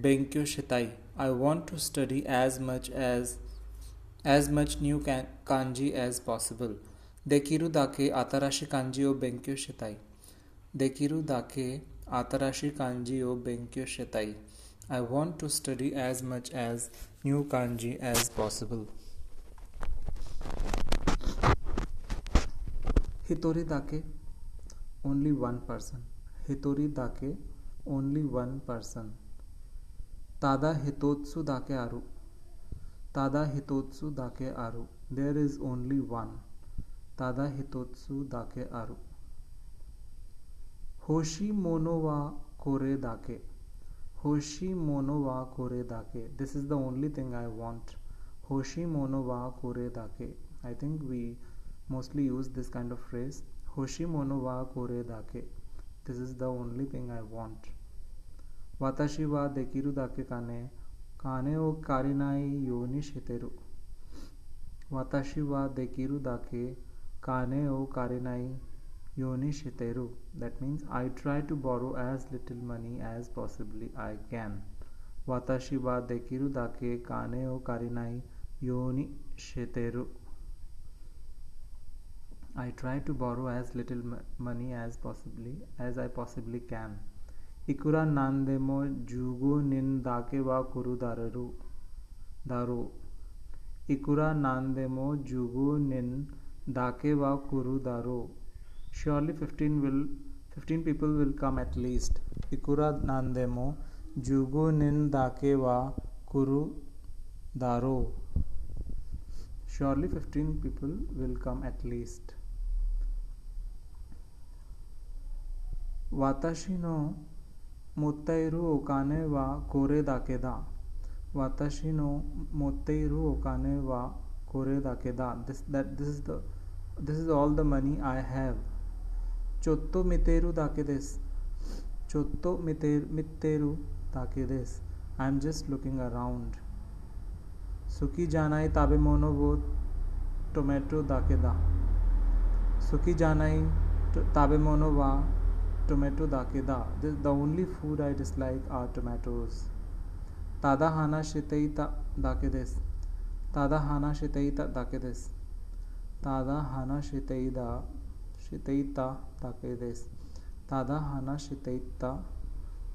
benkyo shitai. I want to study as much as as much new kanji as possible. Dekiru dake atarashi kanji o benkyo shitai. Dekiru dake atarashi kanji o benkyo shitai. I want to study as much as new kanji as possible. Hitori dake only one person. Hitori dake only one person. तादा हितोत्सु दाके आरु। तादा हितोत्सु दाके आरु। There is only one तादा हितोत्सु दाके आरु। होशी मोनोवा कोरे दाके। होशी मोनोवा कोरे दाके। This is the only thing I want होशी मोनो मोनोवा कोरे दाके। I think we mostly use this kind of phrase होशी मोनोवा कोरे दाके। This is the only thing I want वाताशी वा देखीरु दाके काने काने ओ कारिनाई योनी शेतेरु वाताशी व देखीरु दाके काने ओ कारिनाई योनी शेतेरु that means I try to borrow as little money as possibly I can वाताशी वा देखीरु दाके काने ओ कारिनाई योनी शेतेरु I try to borrow as little money as possibly as I possibly can Ikura nandemo jugo nin dake wa kuru dararu. Daru. Ikura nandemo jugo nin dake wa kuru daru. Surely 15 will 15 people will come at least. Ikura nandemo jugo nin dake wa kuru daru. Surely 15 people will come at least. Watashi no मोत्तेरु ओकाने वा कोरे दाके वाताशी no मोत्तेरु ओकाने वा कोरे दाके दा this that this is the this is all the money I have चोत्तो मितेरु दाके दिस चोत्तो मितेर मितेरु दाके this I am just looking around सुखी जानाई ताबे मोनो वो टोमेटो दाके दा सुखी जानाई ताबे मोनो वा tomato da ke da. This, the only food I dislike are tomatoes. Tada hana shiteita da ke des. Tada hana shiteita da ke des. Tada hana shiteida shiteita da ke des. Tada hana shiteita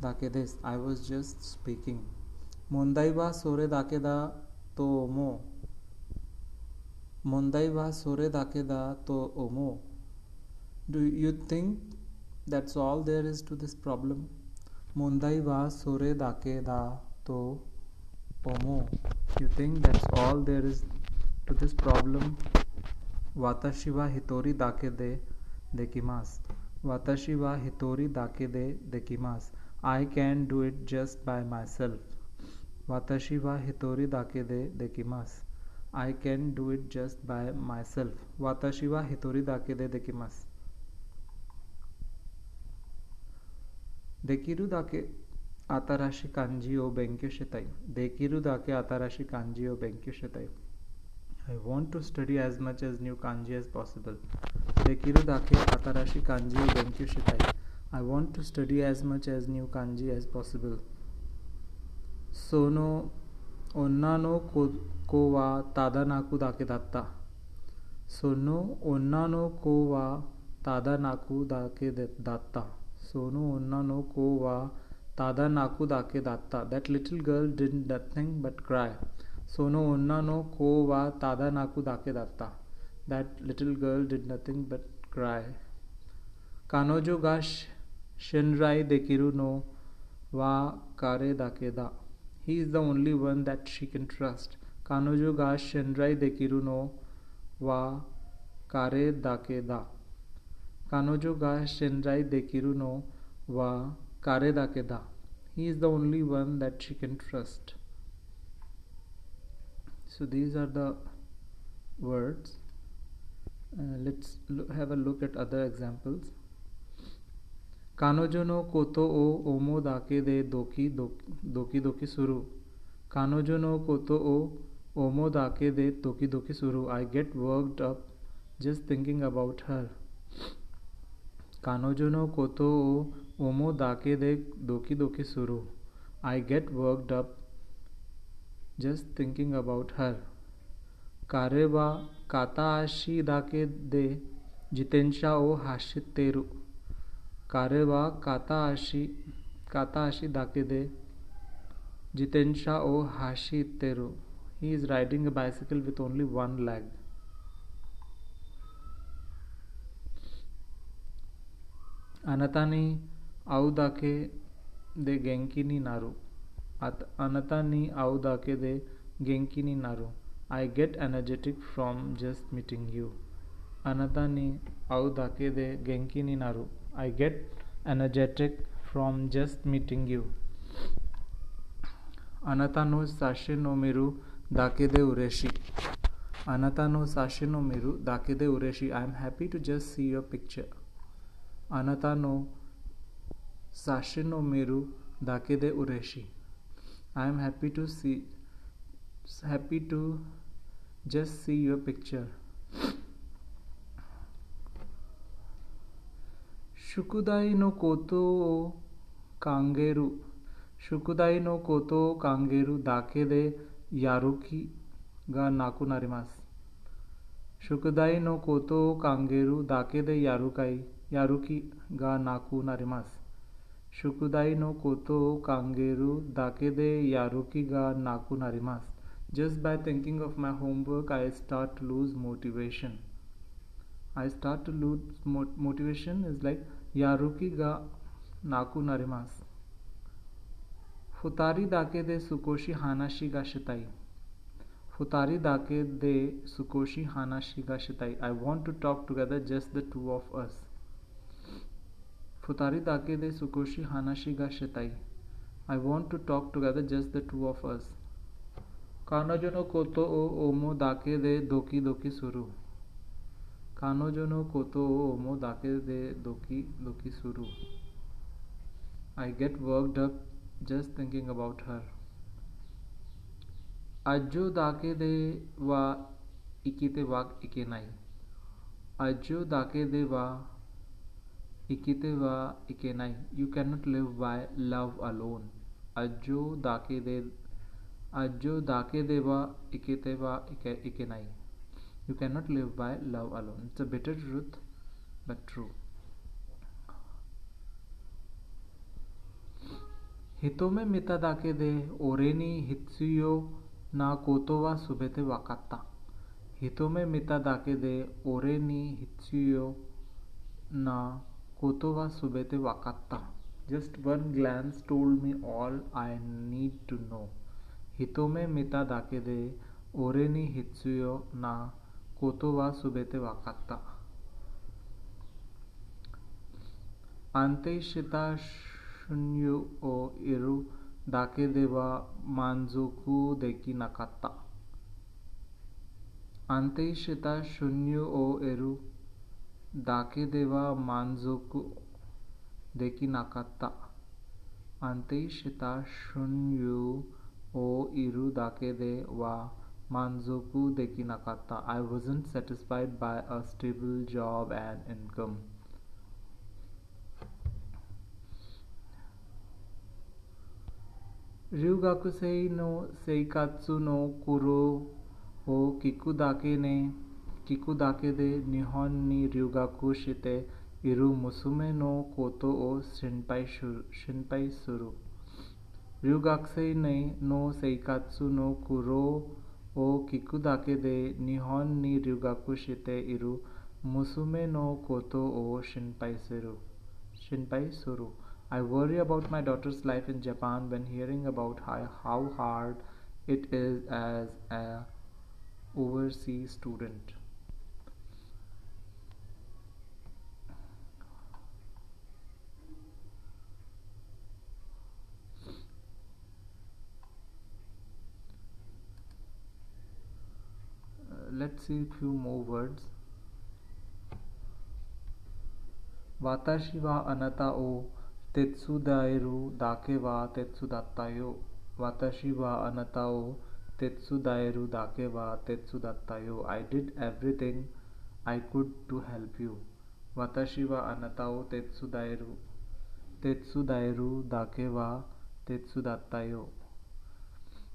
da ke des. I was just speaking. Mundai ba sore da ke da tomo. Mundai ba sore da ke da tomo. Do you think that's all there is to this problem मुंदई वा सोरे दाके दा तो पोमो you think that's all there is to this problem वाताशिवा हितोरी दाके दे की मास देकिमास वाताशिवा हितोरी दाके दे दे की मास I can do it just by myself वाताशिवा हितोरी दाके दे दे की मास I can do it just by myself वाता शिवा हितोरी दाके दे देकिमास Dekiru dake atarashi kanji o benkyo shitai. Dekiru dake atarashi kanji o. I want to study as much as new kanji as possible. Dekiru dake atarashi kanji o benkyo shitai. I want to study as much as new kanji as possible. Sono onna no ko wa tada naku dake datta. Sono onna no ko wa tada naku dake datta. Sonu onna little girl did nothing but cry. Sono onna no ko wa tada naku dake datta. That little girl did nothing but cry. Kanojo ga shinrai dekiru no wa kare dake da. He is the only one that she can trust. Kanojo ga shinrai dekiru no wa kare dake da. कानोजो गा शेनजाई दे किरुनो वा कारेदा के दा। He is the only one that she can trust so these are the words let's have a look at other examples कानोजो नो कोतो ओ ओमो दाके दे दोकी दोकी दोकी शुरू कानोजो नो कोतो ओ ओमो दाके दे दोकी दोकी शुरू I get worked up just thinking about her कानोजन कतो ओमो दाके दे, दोकी दोकी सुरु। I get worked up just thinking about her कारे बा काता आशी दाके दे, जितेंशा ओ हाशित तेरु। कारे बा काता आशी काता आशी दाके दे, जितेंशा ओ हाशी तेरु। He is riding a bicycle with only one leg Anatani audake de genki ni naru. Anata ni audake de genki ni naru. I get energetic from just meeting you. Anata ni audake de genki ni naru. I get energetic from just meeting you. Anata no sashe no miru dake de ureshi. Anata no आनाता साशिनो मेरु दाके दे उरेशी I am happy to see happy to just see your picture शुकुदाई नो कोतो कांगेरु, शुकुदाई नो कोतो कांगेरु दाके दे यारुकी गा नाकु नारिमास। शुकुदाई नो कोतो कांगेरु दाके दे यारुकाई। Yaruki ga naku narimasu. Shukudai no koto kangeru dakede yaruki ga naku narimasu. Just by thinking of my homework, I start to lose motivation. I start to lose motivation is like yaruki ga naku narimasu. Futari dake de sukoshi hanashi ga shitai. Futari dake de sukoshi hanashi ga shitai. I want to talk together, just the two of us. Futari dake de Sukoshi Hanashi ga Shitai. I want to talk together, just the two of us. Kanojo no koto o omo dake de doki doki suru. Kanojo no koto o omo dake de doki doki suru. I get worked up just thinking about her. Ajo dake de wa ikite wa ikenai. Ajo dake de wa इकिते वा इके नाई you can not live by love alone अजो दाके दे अजो दाके दे वा इकिते वा इके नाई you can not live by love alone it's a better truth but true हितो में मिता दाके दे ओरेनी हितसियो ना कोतो वा सुबे ते वाकत्ता हितो में मिता दाके दे ओरेनी हितसियो ना Kotova Subete Wakatta. Just one glance told me all I need to know. Hitome mita dake de ore ni hitsuyo na koto wa subete wakatta. Ante shita shunyu o iru dake de wa manzoku deki nakatta. Ante shita shunyu o iru डाके देवा मानजोक देखी नाकाता अंत शिता शून्यु ओ इरु डाके दे वा मानजोक देखी नाकाता I wasn't satisfied by a stable job and income रिगाकुसेई नो, सेई कात्सु नो कुरो ओ किकु दाके ने kikudake de nihon ni ryugaku shite iru musume no koto o shinpai shuru, shinpai suru. Ryugakusei ne no seikatsu no kuro o kikudake de nihon ni ryugaku shite iru musume no koto o shinpai suru. Shinpai suru. I worry about my daughter's life in Japan when hearing about how, how hard it is as a overseas student. Let's see a few more words. Watashi wa anata o Tetsudairu dake wa tetsudattayo. Watashi wa anata o Tetsudairu dake wa tetsudattayo. I did everything I could to help you. Watashi wa anata o Tetsudairu Tetsudairu dake wa tetsu datta yo.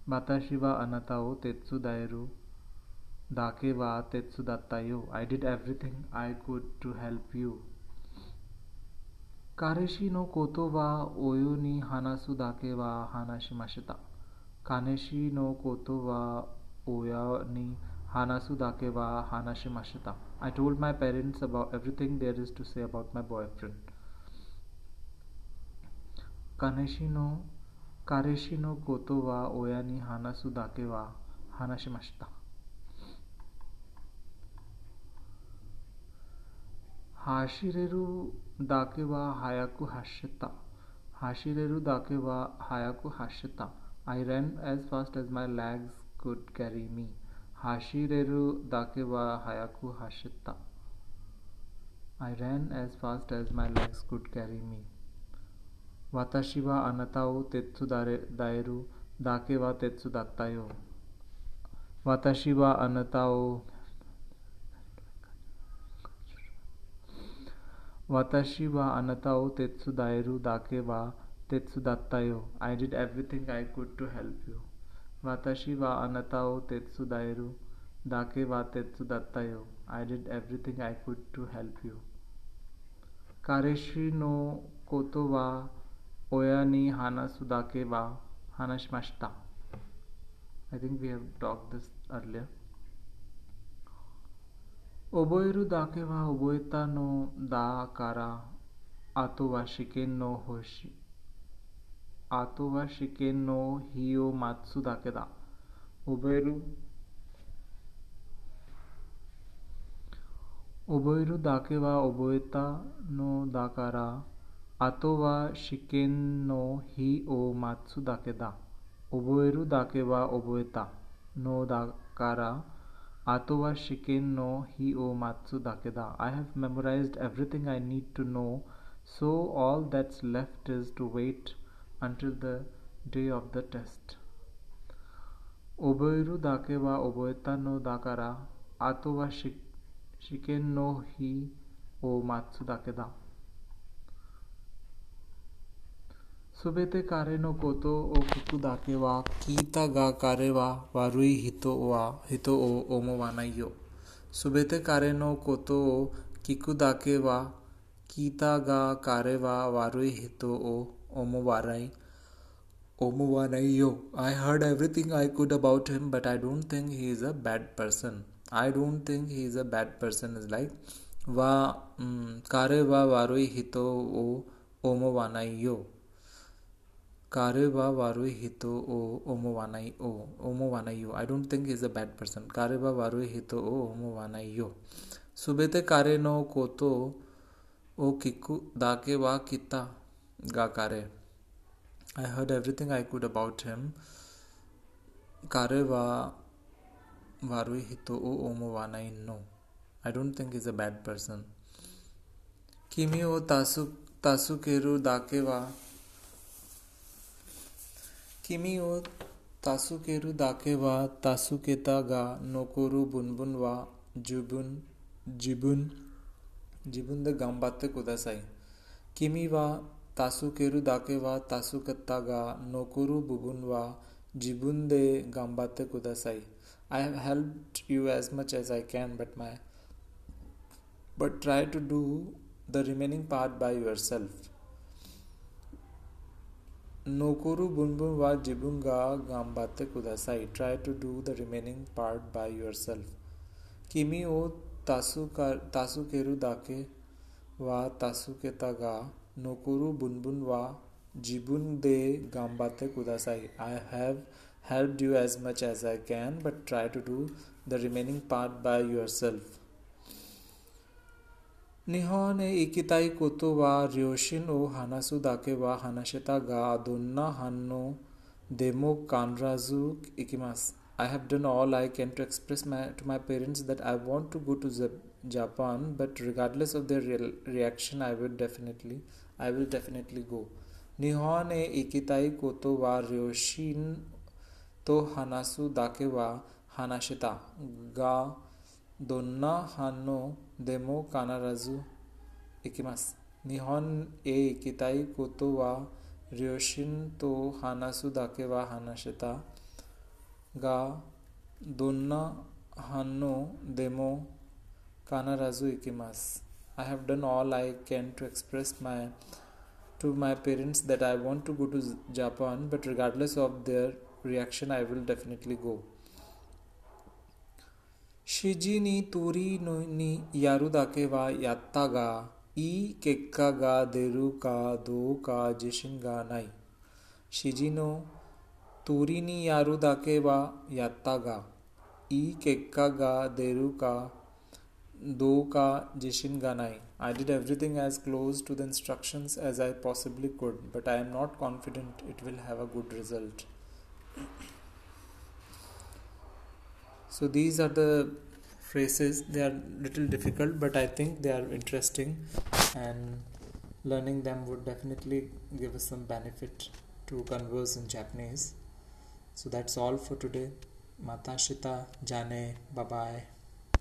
Watashi wa anata o tetsu daeru डाके वा तेत्सु दत्तायो I did everything I could to help you कारेशी नो कोतो वा ओयो नी हानासु दाके वा हानाशी मशिता कानेशी नो कोतो वा ओया नी हानासु दाके वा हानाशी मशिता I told my parents about everything there is to say about my boyfriend कानेशी नो कारेशी नो कोतो वा ओया नी हानासु दाके वा हानाशी मशिता Hashireru dake wa hayaku hashita. Hashireru dake wa hayaku hashita. I ran as fast as my legs could carry me. Hashireru dake wa hayaku hashita. I ran as fast as my legs could carry me. Watashi wa anata o tetsu daeru dake wa tetsu datta yo. Watashi wa anata o O tetsu daeru dake wa tetsu datta yo. I did everything I could to help you. Watashi wa anata o tetsu daeru dake wa tetsu datta yo. I did everything I could to help you. Kareshi no koto wa oya ni hanasu dake wa hanashimashita. I think we have talked this earlier. Oboeru dake wa oboeta no da kara ato wa shiken no hoshi ato wa shiken no hi o matsu dake da oboeru oboeru dake wa oboeta no da kara ato wa shiken no hi o matsu dake da oboeru dake wa oboeta no da kara Atowa Shiken no Hi o Matsu Dakeda. I have memorized everything I need to know, so all that's left is to wait until the day of the test. Oboiru dake wa oboeta no dakara ato wa shiken no hi o matsu dakeda. सुबह ते कारे no कोतो ओ कुकु दाके वा, कीता गा कारे वा, वारुई हितो वा हितो ओ ओमो वानाइयो। सुबह ते कारे नो कोतो ओ किकु दाके वा, कीता गा कारे वा, वारुई हितो ओ ओमो वाराई, ओमो वानाइयो। I heard everything I could about him but I don't think he is a bad person I don't think he is a bad person is like वा कारे वा, वारुई हितो ओ ओमो वानाइयो। Yo. Warui hito o omowanai o omowanai yo. I don't think he's a bad person. Kare wa warui hito o omowanai yo. Subete kare no koto o kiku dake wa kita ga kare. I heard everything I could about him. Kare wa warui hito o omowanai no. I don't think he's a bad person. Kimi o tasu tasukeru dake wa किमी ओ तासुकेरु दाके वा तासुकेता गा, नोकोरु बुनबुन वा, जुबुन, जिबुन जिबुन the कुदा साई किमी वा तासुकेरु दाके वा तासुकत्ता गा, नोकोरु बुबुन वा, जिबुन दे गंबाते कुदासाई। I have helped you as much as I can but my but try to do the remaining part by yourself self Nokuru Bunbun wa Jibunga Gambate Kudasai. Try to do the remaining part by yourself. Kimi o Tasukeru Dake wa Tasuketa ga Nokuru Bunbun wa Jibun de Gambate Kudasai. I have helped you as much as I can, but try to do the remaining part by yourself. Nihon e ikitai koto wa ryoshin o hanasu dake wa hanashita ga adonna hanno demo kanrazu. I have done all I can to express my, to my parents that I want to go to Japan, but regardless of their re reaction, I will definitely, I will definitely go. Nihon e ikitai koto wa ryoshin to hanasu dake wa hanashita ga donna hanno でも必ず行きます。日本へ行きたいことは ryoshin to hanasu dake wa hanashita ga donna hanno demo kanarazu ikimasu. I have done all I can to express my to my parents that I want to go to Japan, but regardless of their reaction, I will definitely go. Ni turi no ni yaru dake wa yatta ga i kekka ga deru ka do ka jishin ga nai. Shiji no turi ni yaru dake wa yatta ga i kekka ga deru ka do ka jishin ga nai. I did everything as close to the instructions as I possibly could, but I am not confident it will have a good result. So these are the phrases. They are little difficult, but I think they are interesting, and learning them would definitely give us some benefit to converse in Japanese. So that's all for today. Matashita Jane. Bye bye.